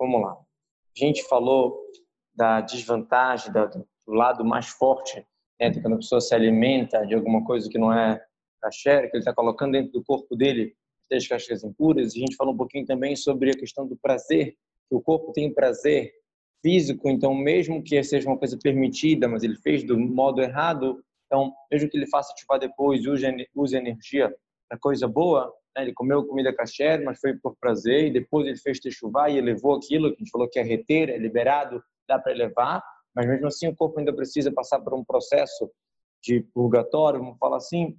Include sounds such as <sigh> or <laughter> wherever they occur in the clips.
vamos lá. A gente falou da desvantagem, do lado mais forte, né, quando a pessoa se alimenta de alguma coisa que não é kasher, que ele está colocando dentro do corpo dele das caixas impuras. A gente falou um pouquinho também sobre a questão do prazer, que o corpo tem prazer físico, então mesmo que seja uma coisa permitida, mas ele fez do modo errado, então mesmo que ele faça ativar depois, use, use energia para coisa boa? Ele comeu comida kasher, mas foi por prazer, e depois ele fez techuvá e elevou aquilo que a gente falou que é reter, é liberado, dá para elevar, mas mesmo assim o corpo ainda precisa passar por um processo de purgatório, vamos falar assim,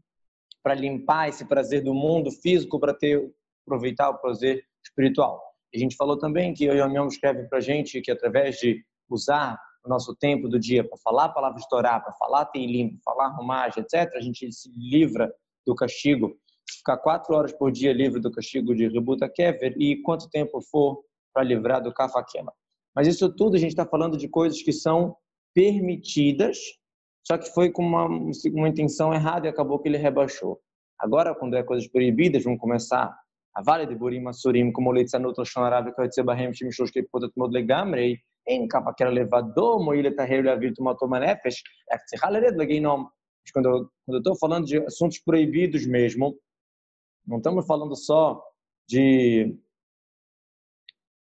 para limpar esse prazer do mundo físico para ter aproveitar o prazer espiritual. A gente falou também que o Yom escreve para gente que através de usar o nosso tempo do dia para falar a palavra de Torá, para falar Teilim, para falar romagem, etc., a gente se livra do castigo. Ficar quatro horas por dia livre do castigo de Rebuta Kever e quanto tempo for para livrar do Kafakema. Mas isso tudo a gente está falando de coisas que são permitidas só que foi com uma, uma intenção errada e acabou que ele rebaixou. Agora, quando é coisas proibidas, vão começar a vale de Burim Asurim, como Leitzanut, Lashon Arav, Kaitzebahem, Shimshosh, Kepotat Mod Legamrei, em capa que era levador, Moile Tahir, Leavir, Tomatoma Nefesh, Ektzechalered, Legeinom. Quando eu estou falando de assuntos proibidos mesmo, não estamos falando só de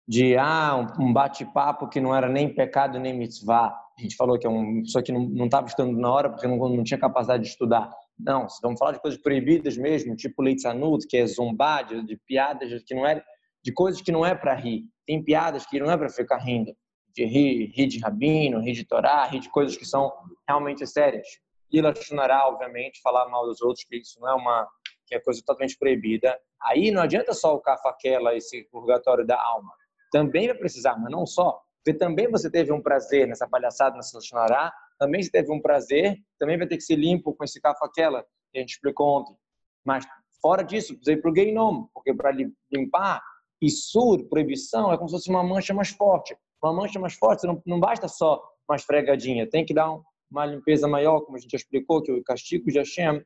de ah, um bate-papo que não era nem pecado nem mitzvah. A gente falou que é uma pessoa que não estava estudando na hora porque não, não tinha capacidade de estudar. Não, vamos falar de coisas proibidas mesmo, tipo leitzanut, que é zombar, de, de piadas que não é de coisas que não é para rir. Tem piadas que não é para ficar rindo, de rir, rir de rabino, rir de Torá, rir de coisas que são realmente sérias. E lachonará, obviamente, falar mal dos outros, que isso não é uma que é coisa totalmente proibida. Aí não adianta só o cafaquela, esse purgatório da alma também vai precisar, mas não só. Porque também você teve um prazer nessa palhaçada, nessa Lashonará, também você teve um prazer, também vai ter que ser limpo com esse aquela que a gente explicou ontem. Mas fora disso, precisa ir para o Geinom, porque para limpar, Isur, proibição, é como se fosse uma mancha mais forte. Uma mancha mais forte, não, não basta só uma esfregadinha, tem que dar um, uma limpeza maior, como a gente já explicou, que o castigo de Hashem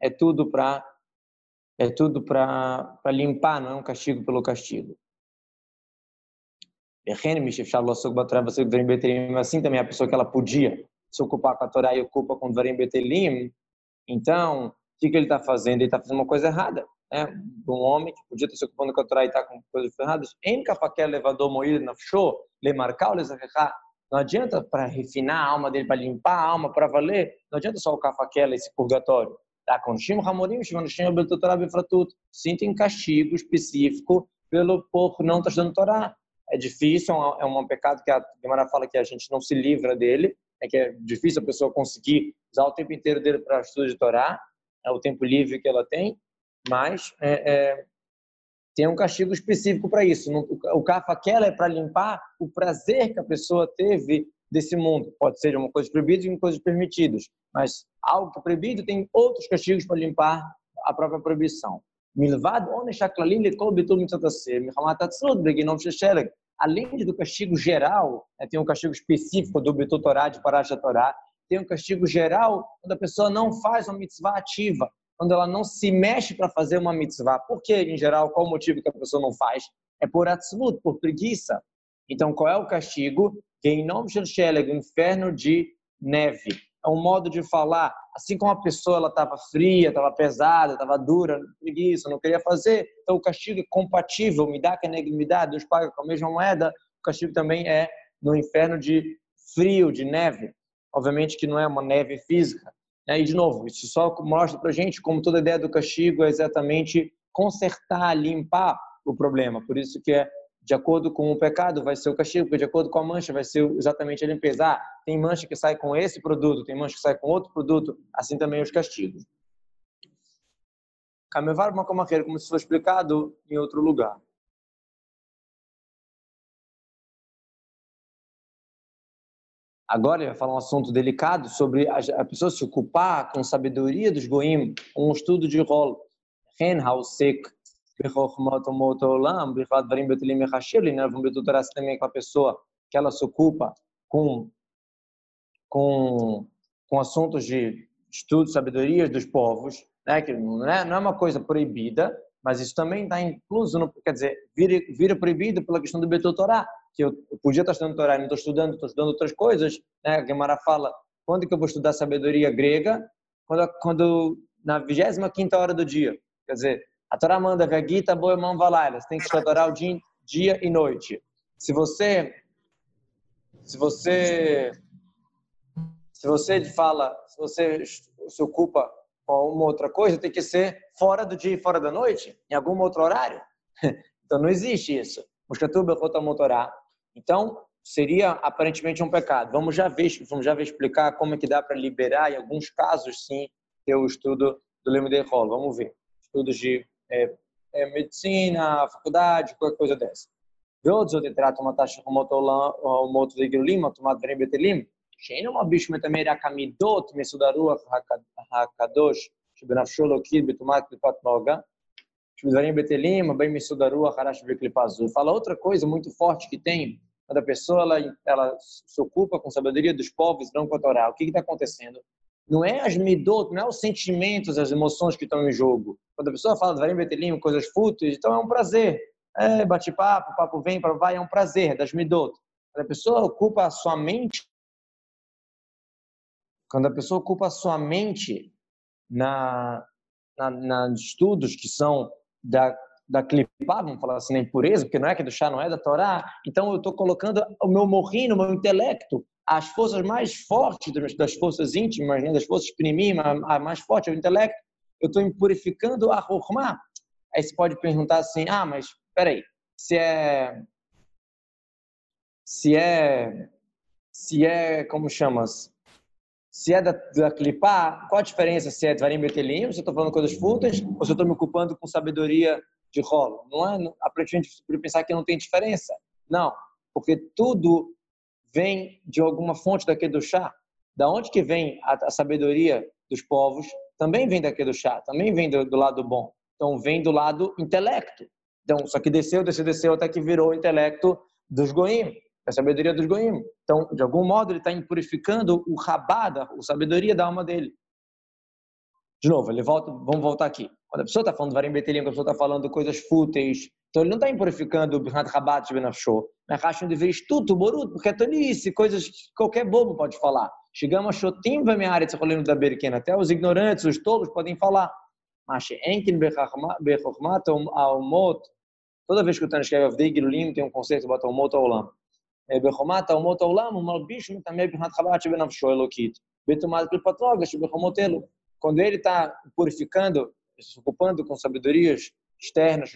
é tudo para é tudo para limpar, não é um castigo pelo castigo. Assim também a pessoa que ela podia se ocupar com a Torá e ocupa com Dvarim Betelim, então, o que, que ele está fazendo? Ele está fazendo uma coisa errada. Né? Um homem que podia estar se ocupando com a Torá e está com coisas erradas. Não adianta para refinar a alma dele, para limpar a alma, para valer. Não adianta só o Kafakel, esse purgatório. Tá? Hamorim, Shim Shim Beltotorá Befratut. Sinta castigo específico pelo por não estar estudando Torá é difícil, é um, é um pecado que a Gemara fala que a gente não se livra dele, é que é difícil a pessoa conseguir usar o tempo inteiro dele para estudo de Torá, é o tempo livre que ela tem, mas é, é, tem um castigo específico para isso. O kafaquela é para limpar o prazer que a pessoa teve desse mundo. Pode ser uma coisa proibida e uma coisa permitida, mas algo que é proibido tem outros castigos para limpar a própria proibição. Além do castigo geral, né, tem um castigo específico do Bitu Torá, de Parashat Torá, tem um castigo geral quando a pessoa não faz uma mitzvah ativa, quando ela não se mexe para fazer uma mitzvah. Por que, em geral, qual o motivo que a pessoa não faz? É por atzmut, por preguiça. Então, qual é o castigo? Que em nome de Sheleg, o inferno de neve é um modo de falar. Assim como a pessoa ela estava fria, estava pesada, estava dura, preguiça, não queria fazer, então o castigo é compatível, me dá que me dá, Deus paga com a mesma moeda. O castigo também é no inferno de frio, de neve. Obviamente que não é uma neve física. Né? E de novo, isso só mostra para gente como toda ideia do castigo é exatamente consertar, limpar o problema. Por isso que é de acordo com o pecado vai ser o castigo, de acordo com a mancha vai ser exatamente a limpeza. Ah, tem mancha que sai com esse produto, tem mancha que sai com outro produto, assim também os castigos. Kamevar Makomacher, como se foi explicado em outro lugar. Agora ele vai falar um assunto delicado sobre a pessoa se ocupar com sabedoria dos goim, um estudo de rol. Ren Bihochmot Motolam, Bihad Varim Betulim Hashirli, né? Vamos betutar também com a pessoa que ela se ocupa com, com, com assuntos de estudo, sabedorias dos povos, né? Que não é, não é uma coisa proibida, mas isso também está incluso, no, quer dizer, vira, vira proibido pela questão do Betutorá, que eu, eu podia estar estudando Torá não estou estudando, estou estudando outras coisas, né? A Gemara fala, quando que eu vou estudar sabedoria grega? Quando, quando na 25 quinta hora do dia, quer dizer, a Torá manda, Vegita, Boemão, Valaila, você tem que estudar o dia, dia e noite. Se você se você se você fala, se você se ocupa com uma outra coisa, tem que ser fora do dia e fora da noite, em algum outro horário. <laughs> Então não existe isso. Então seria aparentemente um pecado. Vamos já ver, vamos já ver explicar como é que dá para liberar em alguns casos sim ter o estudo do Leme de Rolo. Vamos ver. Estudos de é, é, medicina, faculdade, qualquer coisa dessa. ועוד זאת יתרת ומתה שחומות אומות וגלולים, עתומת דברים בטלים, שאינו מלביש מטמא רק המידות מסוד הרוח הקדוש שבנפשו לוקיד בטומאת קליפת נוגה, שבדברים בטלים, הבאים מסוד הרוח הרש בקליפה azul. Fala outra coisa muito forte que tem, quando a pessoa ela, ela se ocupa com sabedoria dos povos, não com a Torá. O que está acontecendo? Não é as midot, não é os sentimentos, as emoções que estão em jogo. Quando a pessoa fala de Varim Betelim, coisas fúteis, então é um prazer é, bate-papo, papo vem, para vai, é um prazer das midot. Quando a pessoa ocupa a sua mente, quando a pessoa ocupa a sua mente na, na, na estudos que são da da clipá, vamos falar assim, na impureza, porque não é que do chá, não é da Torá, então eu estou colocando o meu morrinho, o meu intelecto, as forças mais fortes das forças íntimas, né, das forças primim, a mais forte é o intelecto, eu estou impurificando a Rokhmah. Aí você pode perguntar assim, ah, mas peraí, se é. Se é. Se é. Como chamas? Se é da, da clipar, qual a diferença se é Dvarim Betelim, se eu estou falando coisas fúteis, ou se eu estou me ocupando com sabedoria de rolo? Não é, aparentemente, pensar que não tem diferença. Não, porque tudo vem de alguma fonte do chá. Da onde que vem a, a sabedoria dos povos? Também vem do chá, também vem do, do lado bom. Então, vem do lado intelecto. Então, só que desceu, desceu, desceu até que virou o intelecto dos goim, a sabedoria dos goim. Então, de algum modo, ele está impurificando o rabada, a sabedoria da alma dele. De novo, ele volta, vamos voltar aqui. Quando a pessoa está falando varim betelim, quando a pessoa está falando coisas fúteis, então ele não está impurificando o Benafsho. Rabat Benafshô. Racham de vez tudo, boruto, porque é tonice, coisas que qualquer bobo pode falar. Chegamos a Shotim Vamearetz Rolino da Berkena. Até os ignorantes, os tolos podem falar. Mas Enkin Bechokhmat Almot. Toda vez que o Tano escreve Avdei tem um conceito bota Almot Aulam. É, Bechokhmat Almot Aulam, o Malbishim também Bernard Rabat Benafshô é Elokit. Betumad Klipatrogas, Bechomotelo. Quando ele está purificando, se ocupando com sabedorias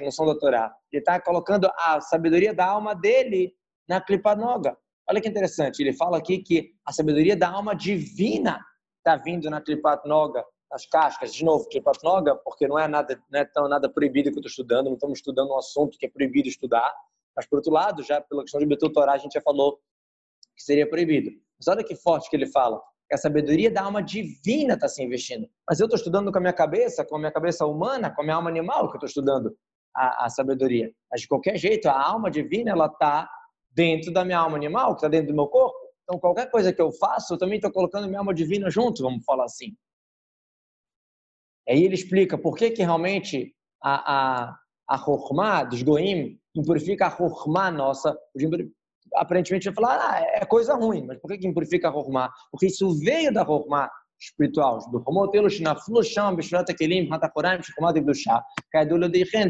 não são da Torá, ele está colocando a sabedoria da alma dele na Klipa Noga. Olha que interessante, ele fala aqui que a sabedoria da alma divina está vindo na Klipat Noga, nas cascas, de novo, Tripatnoga, porque não é nada, não é tão nada proibido que eu estou estudando, não estamos estudando um assunto que é proibido estudar, mas por outro lado, já pela questão de Betutorá, a gente já falou que seria proibido. Mas olha que forte que ele fala, que a sabedoria da alma divina está se investindo. Mas eu estou estudando com a minha cabeça, com a minha cabeça humana, com a minha alma animal que eu estou estudando a, a, sabedoria. Mas de qualquer jeito, a alma divina ela está dentro da minha alma animal, que está dentro do meu corpo. Então, qualquer coisa que eu faço, eu também estou colocando minha alma divina junto, vamos falar assim. Aí ele explica por que, que realmente a, a, a dos Goim impurifica a Chokhmah nossa. Aparentemente vai falar, ah, é coisa ruim, mas por que, impurifica a Chokhmah? Porque isso veio da Chokhmah espiritual.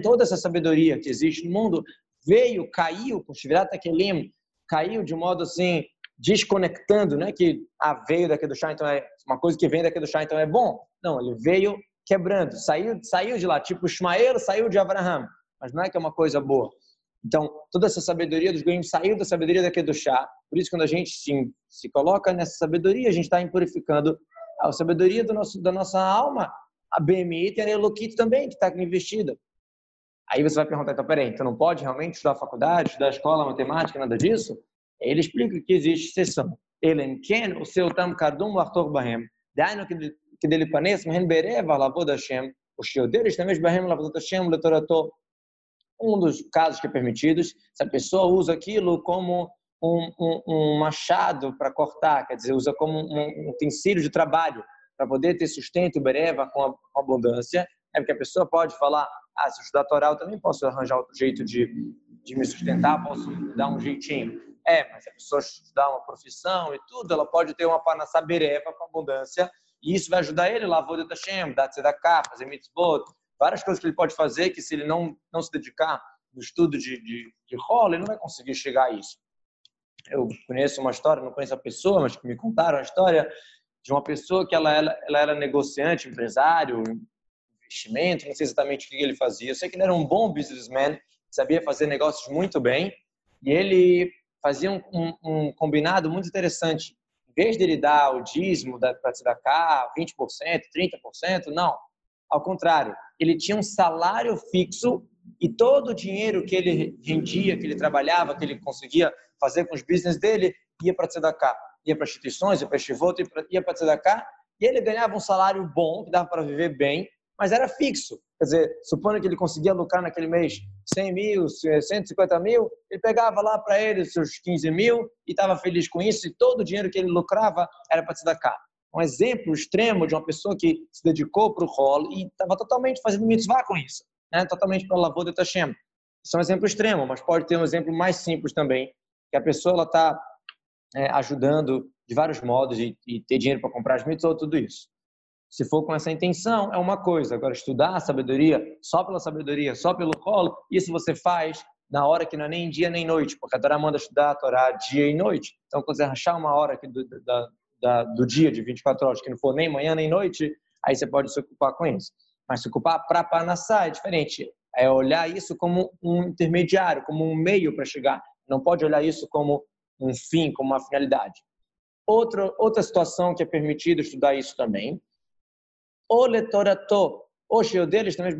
Toda essa sabedoria que existe no mundo veio, caiu caiu de modo assim, desconectando, né? Que ah, veio daqui do chá, então é uma coisa que vem daqui do chá, então é bom. Não, ele veio quebrando, saiu, saiu de lá, tipo Ismael saiu de Abraham, mas não é que é uma coisa boa. Então, toda essa sabedoria dos ganhos saiu da sabedoria daqui do chá. Por isso, quando a gente sim, se coloca nessa sabedoria, a gente está impurificando a sabedoria nosso, da nossa alma, a BMI tem a Neolokit também, que está investida. Aí você vai perguntar, então, peraí, tu não pode realmente estudar faculdade, estudar escola, matemática, nada disso? Ele explica que existe exceção. Ele Ken, o seu Tam Kadum, o Arthur Bahem. Daino que dele conhece, Mahen Bereva, Lavod Hashem. o deus também, Bahem, Lavod Hashem, Letoratô. Um dos casos que é permitidos, se a pessoa usa aquilo como um, um, um machado para cortar, quer dizer, usa como um, um utensílio de trabalho para poder ter sustento bereva com, com abundância, É porque a pessoa pode falar, ah, se eu estudar Torá, eu também posso arranjar outro jeito de, de me sustentar, posso dar um jeitinho. É, mas a pessoa estudar uma profissão e tudo, ela pode ter uma panassá bereva com abundância, e isso vai ajudar ele, lavou de Hashem, dar tzedakah, fazer mitzvot, várias coisas que ele pode fazer que se ele não, não se dedicar no estudo de, de, de rola, ele não vai conseguir chegar a isso. Eu conheço uma história, não conheço a pessoa, mas que me contaram a história de uma pessoa que ela, ela, ela era negociante, empresário, investimento, não sei exatamente o que ele fazia. Eu sei que ele era um bom businessman, sabia fazer negócios muito bem, e ele fazia um, um, um combinado muito interessante. Em vez de ele dar o dízimo para se dar cá, 20%, 30%, não. Ao contrário, ele tinha um salário fixo e todo o dinheiro que ele rendia, que ele trabalhava, que ele conseguia fazer com os business dele, ia para Tzedakah. Ia para instituições, ia para Shivot, ia para Tzedakah. E ele ganhava um salário bom, que dava para viver bem, mas era fixo. Quer dizer, supondo que ele conseguia lucrar naquele mês 100 mil, 150 mil, ele pegava lá para ele seus 15 mil e estava feliz com isso, e todo o dinheiro que ele lucrava era para Tzedakah. Um exemplo extremo de uma pessoa que se dedicou para o rol e estava totalmente fazendo mitzvah com isso né, totalmente para lavor de Tashem. Isso é um exemplo extremo, mas pode ter um exemplo mais simples também, que a pessoa está é, ajudando de vários modos e, e ter dinheiro para comprar as mitzvot, tudo isso. Se for com essa intenção, é uma coisa. Agora, estudar a sabedoria só pela sabedoria, só pelo colo, isso você faz na hora que não é nem dia nem noite, porque a Torá manda estudar a Torá dia e noite. Então, quando você rachar uma hora aqui do, da, da, do dia de 24 horas, que não for nem manhã nem noite, aí você pode se ocupar com isso. Mas se ocupar para Panassá é diferente. É olhar isso como um intermediário, como um meio para chegar. Não pode olhar isso como um fim, como uma finalidade. Outra, outra situação que é permitido estudar isso também. O letorato. O cheio deles também,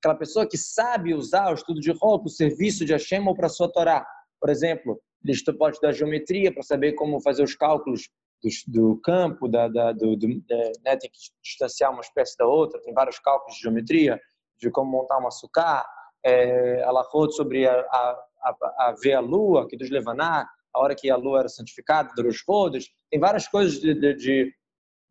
aquela pessoa que sabe usar o estudo de rol para o serviço de Hashem ou para a sua Torá. Por exemplo, ele pode estudar geometria para saber como fazer os cálculos do, campo, da, da, do, do né, tem que distanciar uma espécie da outra, tem vários cálculos de geometria, de como montar uma sucá, é, falou sobre a, a, a, a, ver a lua, que dos Levaná, a hora que a lua era santificada, dos rodos, tem várias coisas de, de, de,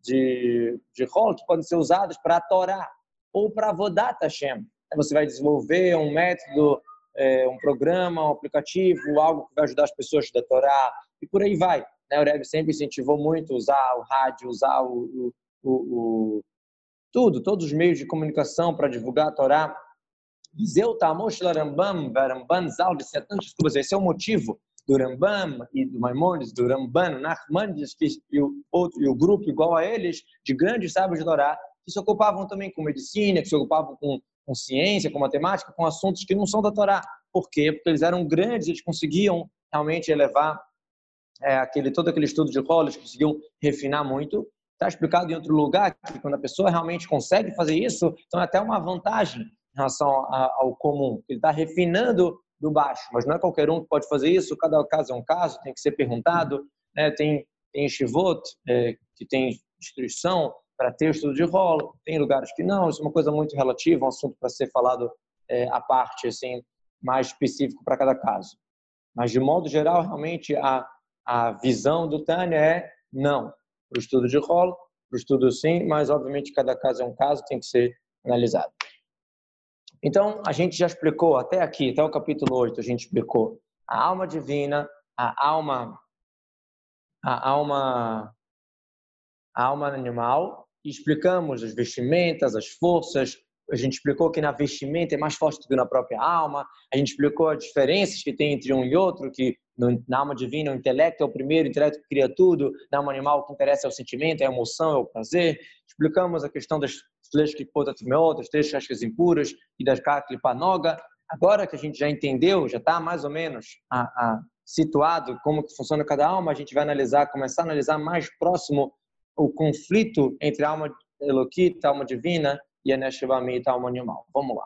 de, de rol que podem ser usadas para a Torá ou para Vodat Hashem. Você vai desenvolver um método, é, um programa, um aplicativo, algo que vai ajudar as pessoas da Torá e por aí vai. Né? O Rebbe sempre incentivou muito usar o rádio, usar o, o, o, tudo, todos os meios de comunicação para divulgar a Torá. Zeu Tamosh Rambam, Rambam Zal, disse tantas coisas. Esse é o motivo do Rambam e do Maimonides, do Ramban, Nachmanides e o outro e o grupo igual a eles de grandes sábios de Torá que se ocupavam também com medicina, que se ocupavam com, com ciência, com matemática, com assuntos que não são da Torá. Por quê? Porque eles eram grandes, eles conseguiam realmente elevar é, aquele, todo aquele estudo de Hollis, conseguiu refinar muito. Está explicado em outro lugar que quando a pessoa realmente consegue fazer isso, então é até uma vantagem em relação ao comum. Ele está refinando do baixo, mas não é qualquer um que pode fazer isso. Cada caso é um caso, tem que ser perguntado. Né? Tem tem shivot é, que tem instrução para ter o estudo de rolo, tem lugares que não. Isso é uma coisa muito relativa, um assunto para ser falado é, à parte, assim, mais específico para cada caso. Mas de modo geral, realmente a a visão do Tânia é não. Para o estudo de rolo, para o estudo sim, mas obviamente cada caso é um caso, tem que ser analisado. Então, a gente já explicou até aqui, até o capítulo 8, a gente explicou a alma divina, a alma a alma a alma animal, e explicamos as vestimentas, as forças, a gente explicou que na vestimenta é mais forte do que na própria alma, a gente explicou as diferenças que tem entre um e outro, que na alma divina o intelecto é o primeiro, o intelecto que cria tudo, na alma animal o que interessa é o sentimento, é a emoção, é o prazer. Explicamos a questão das três clipotatmeot, das três cascas impuras e das clipanoga. Agora que a gente já entendeu, já está mais ou menos a, a, situado como que funciona cada alma, a gente vai analisar, começar a analisar mais próximo o conflito entre a alma Eloquita, a alma divina, e a Neshivamit, a alma animal. Vamos lá.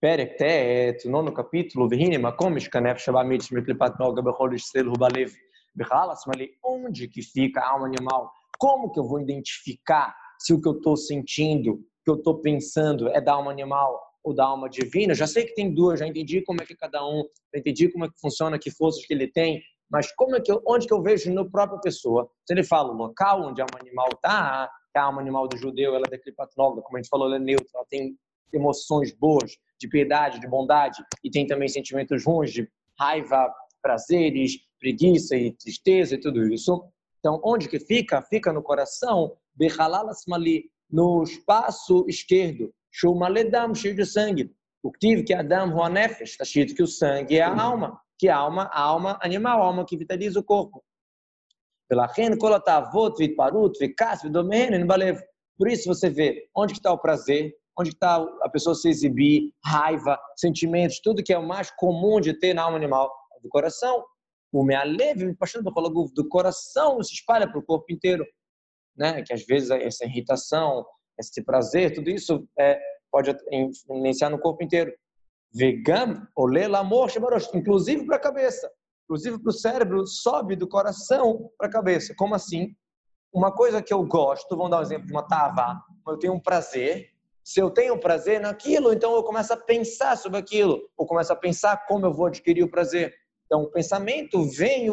Perek Tet, nono capítulo, Vihine Makomish Kanef Shavamit Miklipat Noga Bechol Israel Hubalev Bechalas, onde que fica a alma animal? Como que eu vou identificar se o que eu estou sentindo, o que eu estou pensando é da alma animal ou da alma divina? Já sei que tem duas, já entendi como é que cada um, já entendi como é que funciona, que forças que ele tem, mas como é que eu, onde que eu vejo no própria pessoa? Se ele fala o local onde alma animal está, que a alma animal do judeu ela é declipatonóloga, como a gente falou, ela é neutra, ela tem emoções boas, de piedade, de bondade, e tem também sentimentos ruins de raiva, prazeres, preguiça e tristeza e tudo isso. Então, onde que fica? Fica no coração, Bechalalasmali, no espaço esquerdo, Shumaledam, cheio de sangue. O que que Adam Ruanefesh, está escrito que o sangue é a alma, que alma, alma animal, alma que vitaliza o corpo. Por isso você vê onde está o prazer, onde está a pessoa se exibir, raiva, sentimentos, tudo que é o mais comum de ter na alma animal, do coração. O mealev, me passando do coração, se espalha para o corpo inteiro, né? Que às vezes essa irritação, esse prazer, tudo isso é, pode influenciar no corpo inteiro. Vegam, olela, amor, inclusive para a cabeça inclusive para o cérebro, sobe do coração para a cabeça. Como assim? Uma coisa que eu gosto, vamos dar um exemplo de uma tava, eu tenho um prazer. Se eu tenho prazer naquilo, então eu começo a pensar sobre aquilo, ou começo a pensar como eu vou adquirir o prazer. Então, o pensamento vem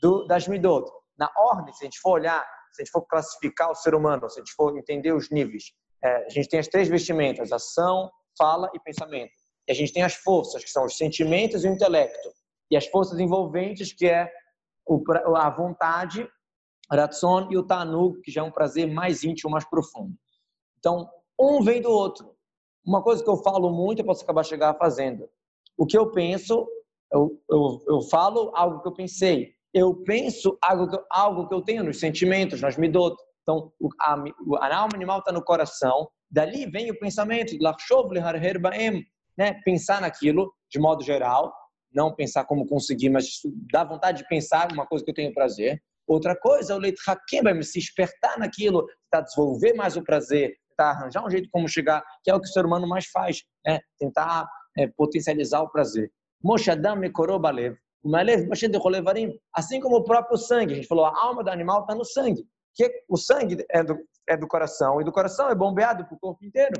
do, das midot. Na ordem, se a gente for olhar, se a gente for classificar o ser humano, se a gente for entender os níveis, é, a gente tem as três vestimentas: ação, fala e pensamento. A gente tem as forças, que são os sentimentos e o intelecto e as forças envolventes, que é a vontade, Ratson e o Tanug, que já é um prazer mais íntimo, mais profundo. Então, um vem do outro. Uma coisa que eu falo muito, eu posso acabar chegar fazendo. O que eu penso, eu, eu, eu falo algo que eu pensei. Eu penso algo que, algo que eu tenho nos sentimentos, nas midot. Então, a, a alma animal está no coração. Dali vem o pensamento, né? pensar naquilo de modo geral não pensar como conseguir, mas dá vontade de pensar uma coisa que eu tenho prazer. Outra coisa, o leite hakim se despertar naquilo, tentar desenvolver mais o prazer, tentar arranjar um jeito como chegar, que é o que o ser humano mais faz, né? tentar é, potencializar o prazer. Moshe Adam mekorou balev, assim como o próprio sangue. A gente falou, a alma do animal está no sangue. Que o sangue é do, é do coração, e do coração é bombeado para o corpo inteiro.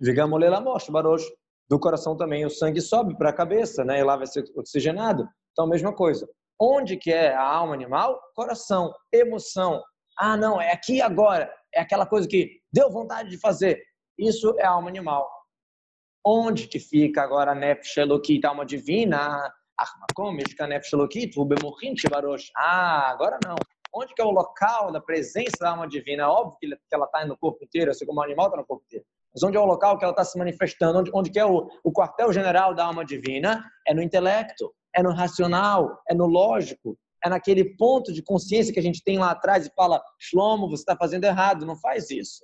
Digamos, Lelamosh, Barosh do coração também o sangue sobe para a cabeça, né? E lá vai ser oxigenado. Então, a mesma coisa. Onde que é a alma animal? Coração, emoção. Ah, não, é aqui agora. É aquela coisa que deu vontade de fazer. Isso é alma animal. Onde que fica agora a Nefesh Elokit, alma divina? Ah, agora não. Onde que é o local da presença da alma divina? Óbvio que ela está no corpo inteiro, assim como o animal está no corpo inteiro. Mas onde é o local que ela está se manifestando? Onde, onde que é o, o quartel-general da alma divina? É no intelecto, é no racional, é no lógico, é naquele ponto de consciência que a gente tem lá atrás e fala, Shlomo, você está fazendo errado, não faz isso.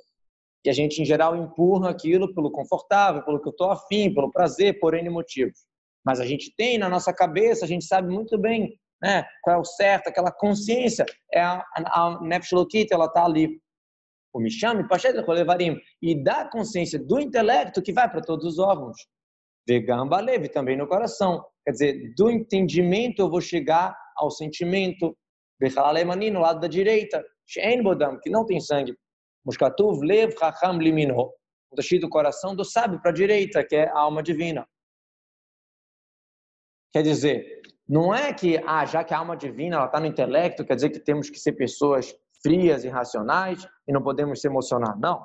E a gente, em geral, empurra aquilo pelo confortável, pelo que eu estou afim, pelo prazer, por N motivos. Mas a gente tem na nossa cabeça, a gente sabe muito bem né, qual é o certo, aquela consciência. É a, a, a ela está ali o Misham, Pashet Levarim, e da consciência do intelecto que vai para todos os órgãos. Vegamba leve também no coração. Quer dizer, do entendimento eu vou chegar ao sentimento. Vechalalemanim no lado da direita. Shein Bodam, que não tem sangue. Muskatuv Lev Chacham Limino. O coração do sábio para a direita, que é a alma divina. Quer dizer, não é que, ah, já que a alma divina está no intelecto, quer dizer que temos que ser pessoas frias e racionais e não podemos se emocionar. Não.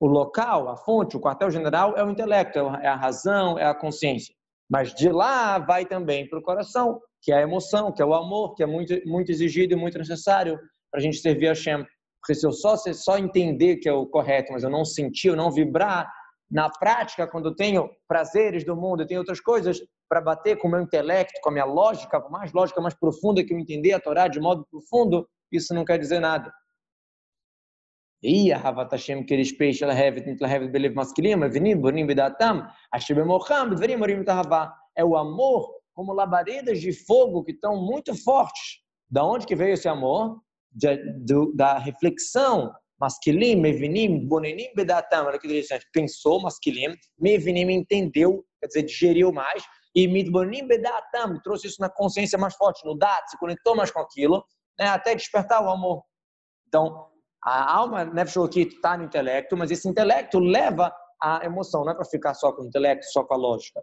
O local, a fonte, o quartel-general é o intelecto, é a razão, é a consciência. Mas de lá vai também para o coração, que é a emoção, que é o amor, que é muito, muito exigido e muito necessário para a gente servir a Shem. Porque se eu só, se só entender que é o correto, mas eu não sentir, eu não vibrar, na prática, quando eu tenho prazeres do mundo, eu tenho outras coisas para bater com o meu intelecto, com a minha lógica, mais lógica mais profunda que eu entender a Torá de modo profundo, isso não quer dizer nada. E a Havat Hashem Kerish Peish Lahevet Nitlahevet Belev Maskilim, Avenim, Bonim Vedatam, Hashem Bemocham, Dverim Morim Tahavá. É o amor como labaredas de fogo que estão muito fortes. Da onde que veio esse amor? De, do, da reflexão Masquilim, Mevinim, Bonenim, Bedatam. Olha que interessante. Pensou Masquilim, Mevinim entendeu, quer dizer, digeriu mais. E Midbonim, Bedatam trouxe isso na consciência mais forte, no Dat, se conectou mais com aquilo né, até despertar o amor. Então, a alma Nefesh está no intelecto, mas esse intelecto leva à emoção, não é para ficar só com o intelecto, só com a lógica.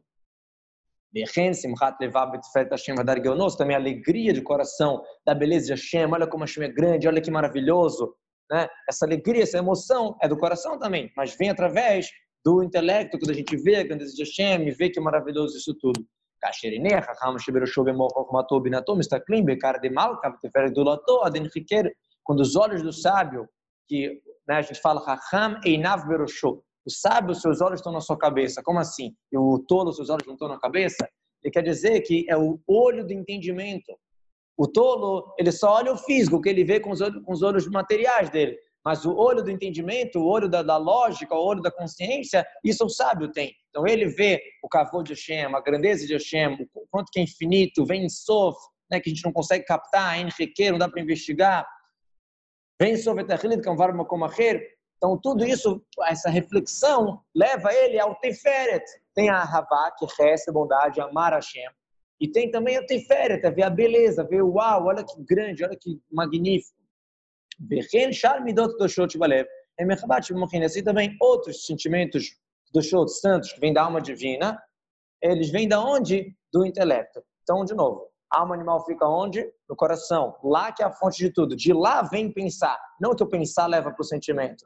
Também a alegria de coração da beleza de Hashem. Olha como Hashem é grande, olha que maravilhoso. né? essa alegria, essa emoção é do coração também, mas vem através do intelecto, quando a gente vê a grandeza de Hashem, vê que é maravilhoso isso tudo. Quando os olhos do sábio, que né, a gente fala, o sábio, seus olhos estão na sua cabeça. Como assim? E o tolo, seus olhos não estão na cabeça? Ele quer dizer que é o olho do entendimento. O tolo, ele só olha o físico, o que ele vê com os olhos, com os olhos materiais dele. Mas o olho do entendimento, o olho da, da, lógica, o olho da consciência, isso o sábio tem. Então ele vê o cavô de Hashem, a grandeza de Hashem, o quanto que é infinito, vem em Sof, né, que a gente não consegue captar, é enriquecer, não dá para investigar. Vem em Sof etachilid, que é varma Então tudo isso, essa reflexão, leva ele ao Teferet. Tem a Havá, que resta bondade, amar Hashem. E tem também a Tiferet, ver a beleza, ver o uau, olha que grande, olha que magnífico. Bechen Shar Midot Doshot Balev. Assim também outros sentimentos do Shot santos que vêm da alma divina, eles vêm da onde? Do intelecto. Então, de novo, a alma animal fica onde? No coração. Lá que é a fonte de tudo. De lá vem pensar. Não que o pensar leva para o sentimento.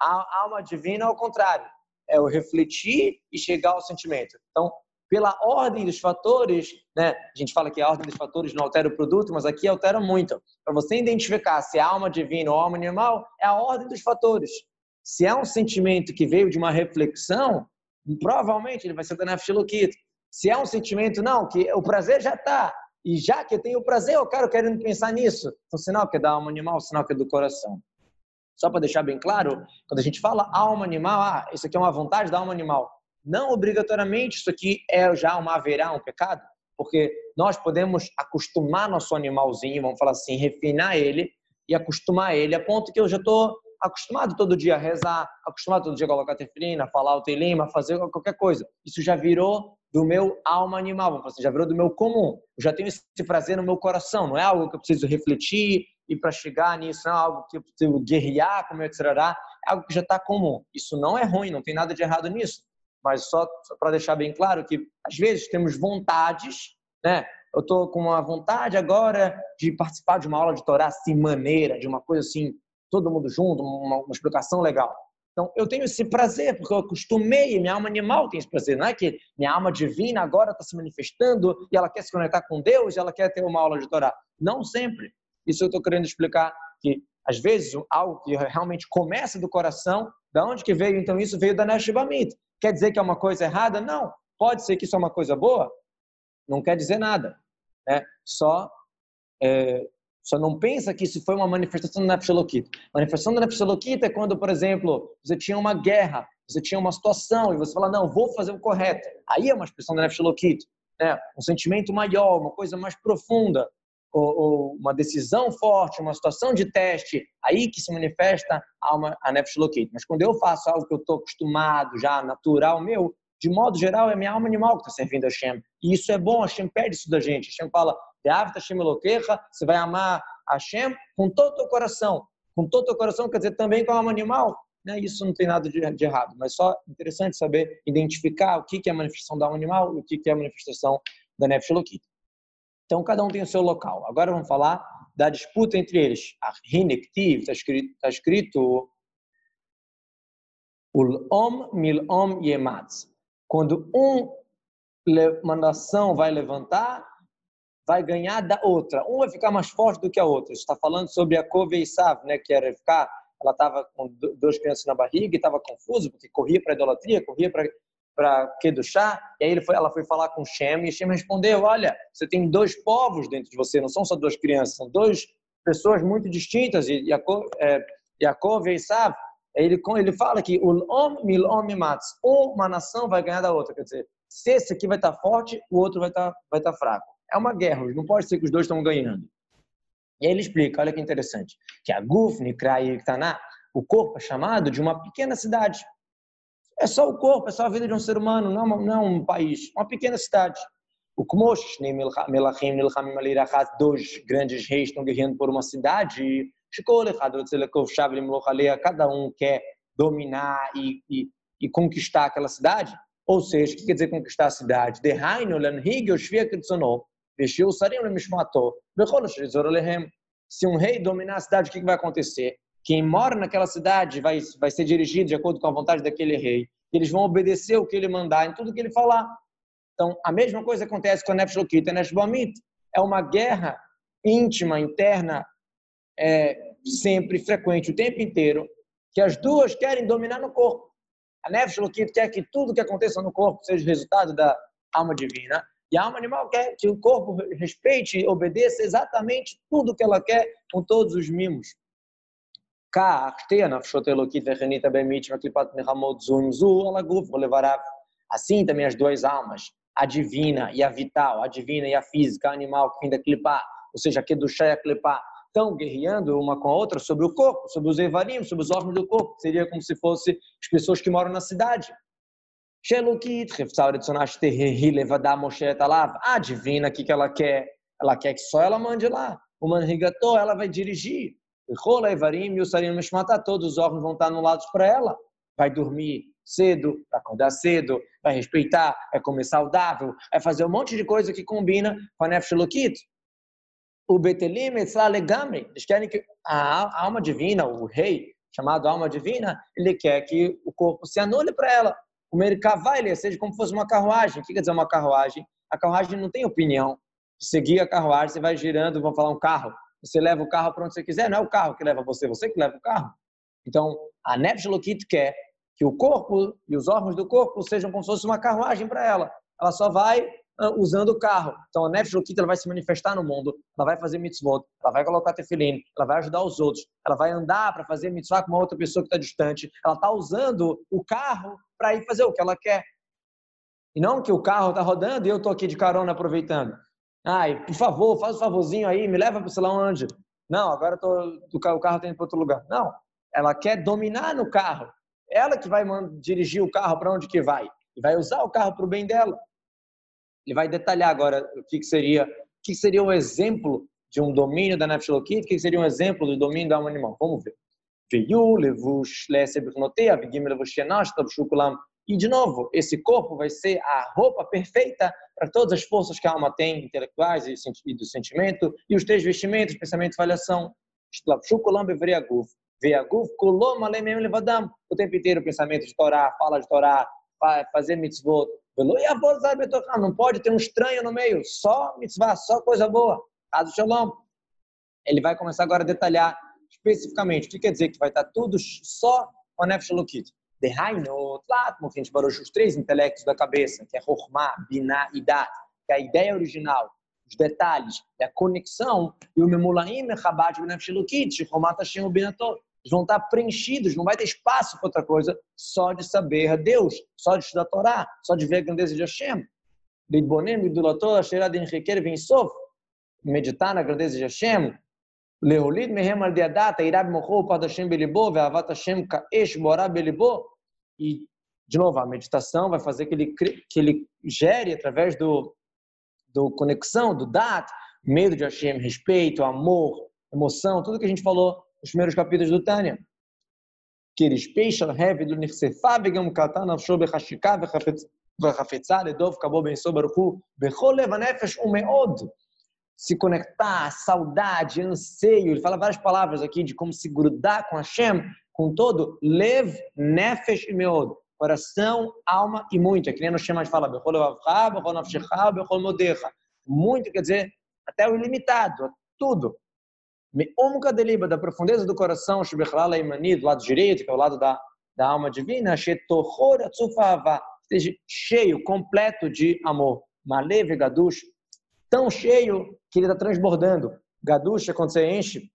A alma divina, ao contrário, é o refletir e chegar ao sentimento. Então, pela ordem dos fatores, né? A gente fala que a ordem dos fatores não altera o produto, mas aqui altera muito. Para você identificar se é alma divina ou alma animal, é a ordem dos fatores. Se é um sentimento que veio de uma reflexão, provavelmente ele vai ser da Nefshilokit. Se é um sentimento, não, que o prazer já está, e já que eu tenho o prazer, eu quero querendo pensar nisso. Então, sinal que é da alma animal, sinal que é do coração. Só para deixar bem claro, quando a gente fala alma animal, ah, isso aqui é uma vontade da alma animal. Não obrigatoriamente isso aqui é já uma haverá, um pecado, porque nós podemos acostumar nosso animalzinho, vamos falar assim, refinar ele e acostumar ele a ponto que eu já estou acostumado todo dia a rezar, acostumado todo dia a colocar tefilina, falar o teilima, fazer qualquer coisa. Isso já virou do meu alma animal, vamos falar assim, já virou do meu comum. Eu já tenho esse prazer no meu coração, não é algo que eu preciso refletir e para chegar nisso, não é algo que eu preciso guerrear, como eu é algo que já está comum. Isso não é ruim, não tem nada de errado nisso mas só, para deixar bem claro que às vezes temos vontades, né? Eu estou com uma vontade agora de participar de uma aula de Torá assim, maneira, de uma coisa assim, todo mundo junto, uma, uma explicação legal. Então, eu tenho esse prazer, porque eu acostumei, minha alma animal tem esse prazer. Não é que minha alma divina agora está se manifestando e ela quer se conectar com Deus e ela quer ter uma aula de Torá. Não sempre. Isso eu estou querendo explicar que, às vezes, algo que realmente começa do coração, da onde que veio, então, isso veio da Neshivamit. Quer dizer que é uma coisa errada? Não. Pode ser que isso é uma coisa boa? Não quer dizer nada. Né? Só, é, só não pensa que isso foi uma manifestação do Nefshalokita. Manifestação do Nefshalokita é quando, por exemplo, você tinha uma guerra, você tinha uma situação e você fala, não, vou fazer o correto. Aí é uma expressão do Nefshalokita. Né? Um sentimento maior, uma coisa mais profunda ou, uma decisão forte, uma situação de teste, aí que se manifesta a, uma, a Mas quando eu faço algo que eu estou acostumado, já natural meu, de modo geral é minha alma animal que está servindo a Hashem. E isso é bom, Hashem pede isso da gente. Hashem fala, você vai amar Hashem com todo o teu coração. Com todo o teu coração quer dizer também com a alma animal. Né? Isso não tem nada de, de, errado, mas só interessante saber identificar o que, que é a manifestação da alma animal e o que, que é a manifestação da Nefesh então, cada um tem o seu local. Agora vamos falar da disputa entre eles. A Hinektiv, está escrito, tá escrito Ul-Om Mil-Om Yematz. Quando um, uma nação vai levantar, vai ganhar da outra. Um vai ficar mais forte do que a outra. Está falando sobre a Kove Isav, né, que era ficar, ela estava com duas crianças na barriga e estava confusa, porque corria para idolatria, corria para para chá e aí ele foi, ela foi falar com Shem, e Shem respondeu, olha, você tem dois povos dentro de você, não são só duas crianças, são duas pessoas muito distintas, e é, Yaakov e Esav, ele, ele fala que o om mil om mats, uma nação vai ganhar da outra, quer dizer, se esse aqui vai estar forte, o outro vai estar, vai estar fraco. É uma guerra, não pode ser que os dois estão ganhando. E aí ele explica, olha que interessante, que a Gufni, Krai e Iktaná, o corpo é chamado de uma pequena cidade, é só o corpo, é só a vida de um ser humano, não, não é um país, uma pequena cidade. O Kmosh, Melachim, Nilchamim Alirachat, dois grandes reis estão guerreando por uma cidade. Cada um quer dominar e, e, e conquistar aquela cidade. Ou seja, o que quer dizer conquistar a cidade? Se um rei dominar a cidade, o que vai acontecer? Quem mora naquela cidade vai, vai ser dirigido de acordo com a vontade daquele rei. Eles vão obedecer o que ele mandar em tudo que ele falar. Então, a mesma coisa acontece com a Nefesh e Nefesh É uma guerra íntima, interna, é, sempre frequente, o tempo inteiro, que as duas querem dominar no corpo. A Nefesh quer que tudo que aconteça no corpo seja resultado da alma divina, e a alma animal quer que o corpo respeite e obedeça exatamente tudo que ela quer, com todos os mimos. Assim também as duas almas, a divina e a vital, a divina e a física, a animal que vem da clipar, ou seja, que do a clipar, estão guerreando uma com a outra sobre o corpo, sobre os evarim, sobre os órgãos do corpo. Seria como se fosse as pessoas que moram na cidade. A divina, o que ela quer? Ela quer que só ela mande lá. O manrigatô, ela vai dirigir. Rola Evarim e o Sarim Mishmata, todos os órgãos vão estar anulados para ela. Vai dormir cedo, vai acordar cedo, vai respeitar, vai comer saudável, vai fazer um monte de coisa que combina com a Nefesh Lokit. O Betelim Legamri, eles querem que a alma divina, o rei, chamado alma divina, ele quer que o corpo se anule para ela. O Merkavai, seja como fosse uma carruagem. O que quer dizer uma carruagem? A carruagem não tem opinião. Guia a carruagem, você vai girando, vamos falar um carro. Você leva o carro para onde você quiser, não é o carro que leva você, você que leva o carro. Então, a Nefesh Lokit quer que o corpo e os órgãos do corpo sejam como se fosse uma carruagem para ela. Ela só vai usando o carro. Então, a Nefesh Lokit ela vai se manifestar no mundo, ela vai fazer mitzvot, ela vai colocar tefilim, ela vai ajudar os outros, ela vai andar para fazer mitzvah com uma outra pessoa que está distante. Ela está usando o carro para ir fazer o que ela quer. E não que o carro está rodando e eu estou aqui de carona aproveitando. Ai, por favor, faz um favorzinho aí, me leva para sei lá onde. Não, agora tô, o carro está indo para outro lugar. Não, ela quer dominar no carro. Ela que vai dirigir o carro para onde que vai. E vai usar o carro para o bem dela. Ele vai detalhar agora o que, que seria o que seria um exemplo de um domínio da Nefesh o que seria um exemplo do domínio da alma animal. Vamos ver. E, de novo, esse corpo vai ser a roupa perfeita para todas as forças que a alma tem, intelectuais e do sentimento, e os três vestimentos, pensamento e falhação. O tempo inteiro, pensamento de Torá, fala de Torá, fazer mitzvot. Não pode ter um estranho no meio, só mitzvah, só coisa boa. Caso Shalom. Ele vai começar agora a detalhar especificamente o que quer dizer que vai estar tudo só com a Nefesh Elokit. Dehainot, Latmot, a gente barou os três intelectos da cabeça, que é Chokhmah, Binah e Dat, que é a ideia original, os detalhes, é a conexão, e o Memulaim, Mechabat, Benafshilukit, Chokhmah, Tashem, Binatot. Eles vão estar preenchidos, não vai ter espaço para outra coisa, só de saber a Deus, só de estudar a Torá, só de ver a grandeza de Hashem. Lidbonem, Lidulator, Asherad, Enriqueira, Vinsof, meditar na grandeza de Hashem, להוליד מהם על די הדת, היראה במוחו ופחד השם בליבו, ואהבת השם כאש בוערה בליבו. E, de novo, a meditação vai fazer que ele, que ele gere através do, do conexão, do dat, medo de Hashem, respeito, amor, emoção, tudo que a gente falou nos primeiros capítulos do Tânia. Que eles peixam heavy do nirsefa vegam katan afsho bechashika vechafetza ledov kabo ben sobaruchu bechol levanefesh umeod. Se conectar, saudade, anseio. Ele fala várias palavras aqui de como se grudar com Hashem, com todo. Lev, nefesh e meod. Coração, alma e muito. É que nem no Shem fala, muito quer dizer até o ilimitado, tudo. Me'omka deliba, da profundeza do coração, shebechlala imani, do lado direito, que é o lado da, da alma divina, shetochor atzufava, esteja cheio, completo de amor. Malev gadush, tão cheio que ele está transbordando. Gaducha, quando você enche,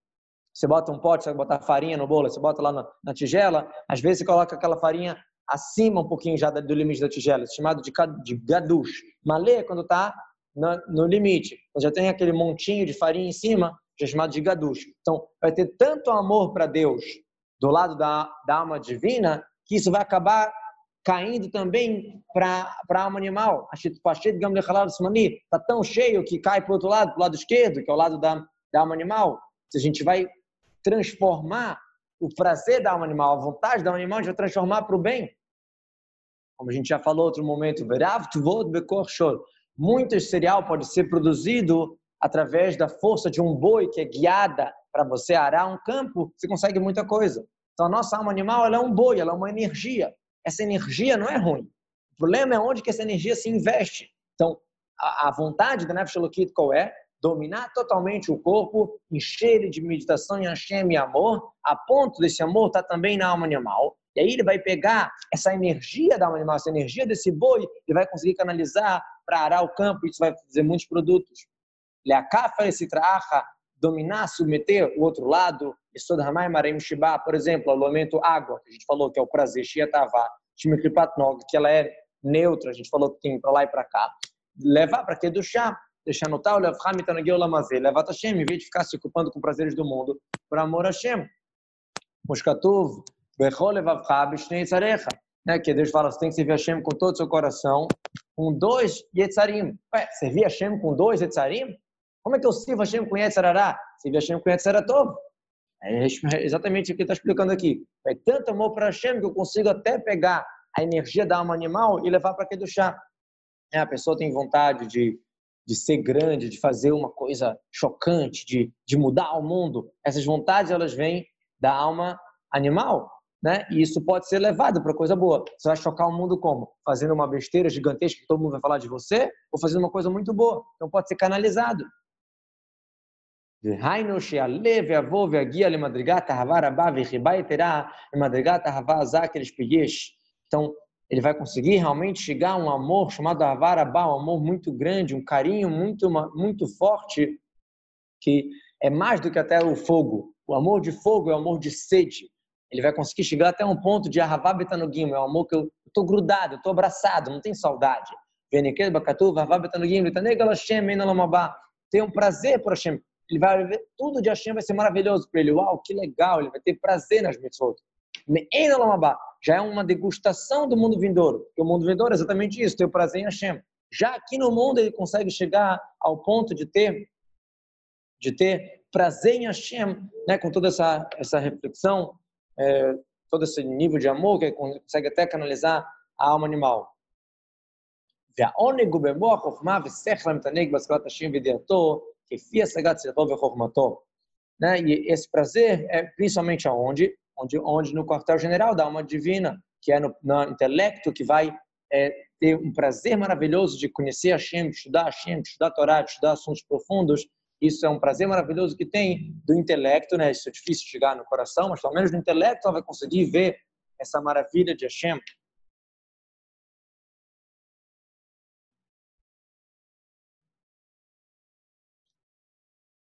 você bota um pote, você vai botar farinha no bolo, você bota lá na, na tigela, às vezes você coloca aquela farinha acima um pouquinho já do limite da tigela, é chamado de, de gadush. Malê, quando está no, limite, já tem aquele montinho de farinha em cima, já é chamado de gadush. Então, vai ter tanto amor para Deus do lado da, da alma divina, que isso vai acabar caindo também para a alma animal. Está tão cheio que cai para o outro lado, para o lado esquerdo, que é o lado da, da alma animal. Se a gente vai transformar o prazer da alma animal, a vontade da alma animal, vai transformar para o bem. Como a gente já falou outro momento, muito cereal pode ser produzido através da força de um boi que é guiada para você arar um campo, você consegue muita coisa. Então, a nossa alma animal ela é um boi, ela é uma energia. Essa energia não é ruim. O problema é onde que essa energia se investe. Então, a, vontade da Nefesh qual é? Dominar totalmente o corpo, encher ele de meditação em Hashem e amor, a ponto desse amor estar tá também na alma animal. E aí ele vai pegar essa energia da alma animal, essa energia desse boi, ele vai conseguir canalizar para arar o campo, isso vai fazer muitos produtos. Leakafa esse traha, dominar, submeter o outro lado, Esod Hamay Mareim Shiba, por exemplo, o elemento água, que a gente falou que é o prazer, Shiatavá, Shimikripat que ela é neutra, a gente falou que tem para lá e para cá. Levar para que do chá, deixar no tal, lamazê, levar Hashem, em vez de ficar se ocupando com prazeres do mundo, por amor a Hashem. Moshkatuv, Bechol levavcha, bishnei tzarecha né, que Deus fala, você tem que servir a Hashem com todo o seu coração, com dois Yetzarim. Ué, servir a Hashem com dois Yetzarim? Como é que eu sirvo a Hashem com Yetzarará? Servir a Hashem com Yetzaratov? É exatamente o que está explicando aqui. É tanto amor para Hashem que eu consigo até pegar a energia da alma animal e levar para aqui do chá. É, a pessoa tem vontade de, de ser grande, de fazer uma coisa chocante, de, de mudar o mundo. Essas vontades, elas vêm da alma animal né? E isso pode ser levado para coisa boa. Você vai chocar o mundo como? Fazendo uma besteira gigantesca que todo mundo vai falar de você, ou fazendo uma coisa muito boa. Então pode ser canalizado. Então, ele vai conseguir realmente chegar a um amor chamado Avarabá, um amor muito grande, um carinho muito, muito forte, que é mais do que até o fogo. O amor de fogo é o amor de sede ele vai conseguir chegar até um ponto de Ahavá Betanugim, é um amor que eu estou grudado, estou abraçado, não tem saudade. Tem um prazer por Hashem. Ele vai ver tudo de Hashem, vai ser maravilhoso para ele. Uau, que legal, ele vai ter prazer nas mitzvot. Já é uma degustação do mundo vindouro. Porque o mundo vindouro é exatamente isso, ter o prazer em Hashem. Já aqui no mundo ele consegue chegar ao ponto de ter de ter prazer em Hashem, né, com toda essa essa reflexão é, todo esse nível de amor que consegue até canalizar a alma animal. Né? E esse prazer é principalmente aonde? Onde, onde no quartel-general da alma divina, que é no, no intelecto que vai é, ter um prazer maravilhoso de conhecer Hashem, estudar Hashem, estudar Torá, estudar assuntos profundos, isso é um prazer maravilhoso que tem do intelecto, né? Isso é difícil chegar no coração, mas pelo menos no intelecto ela vai conseguir ver essa maravilha de Hashem,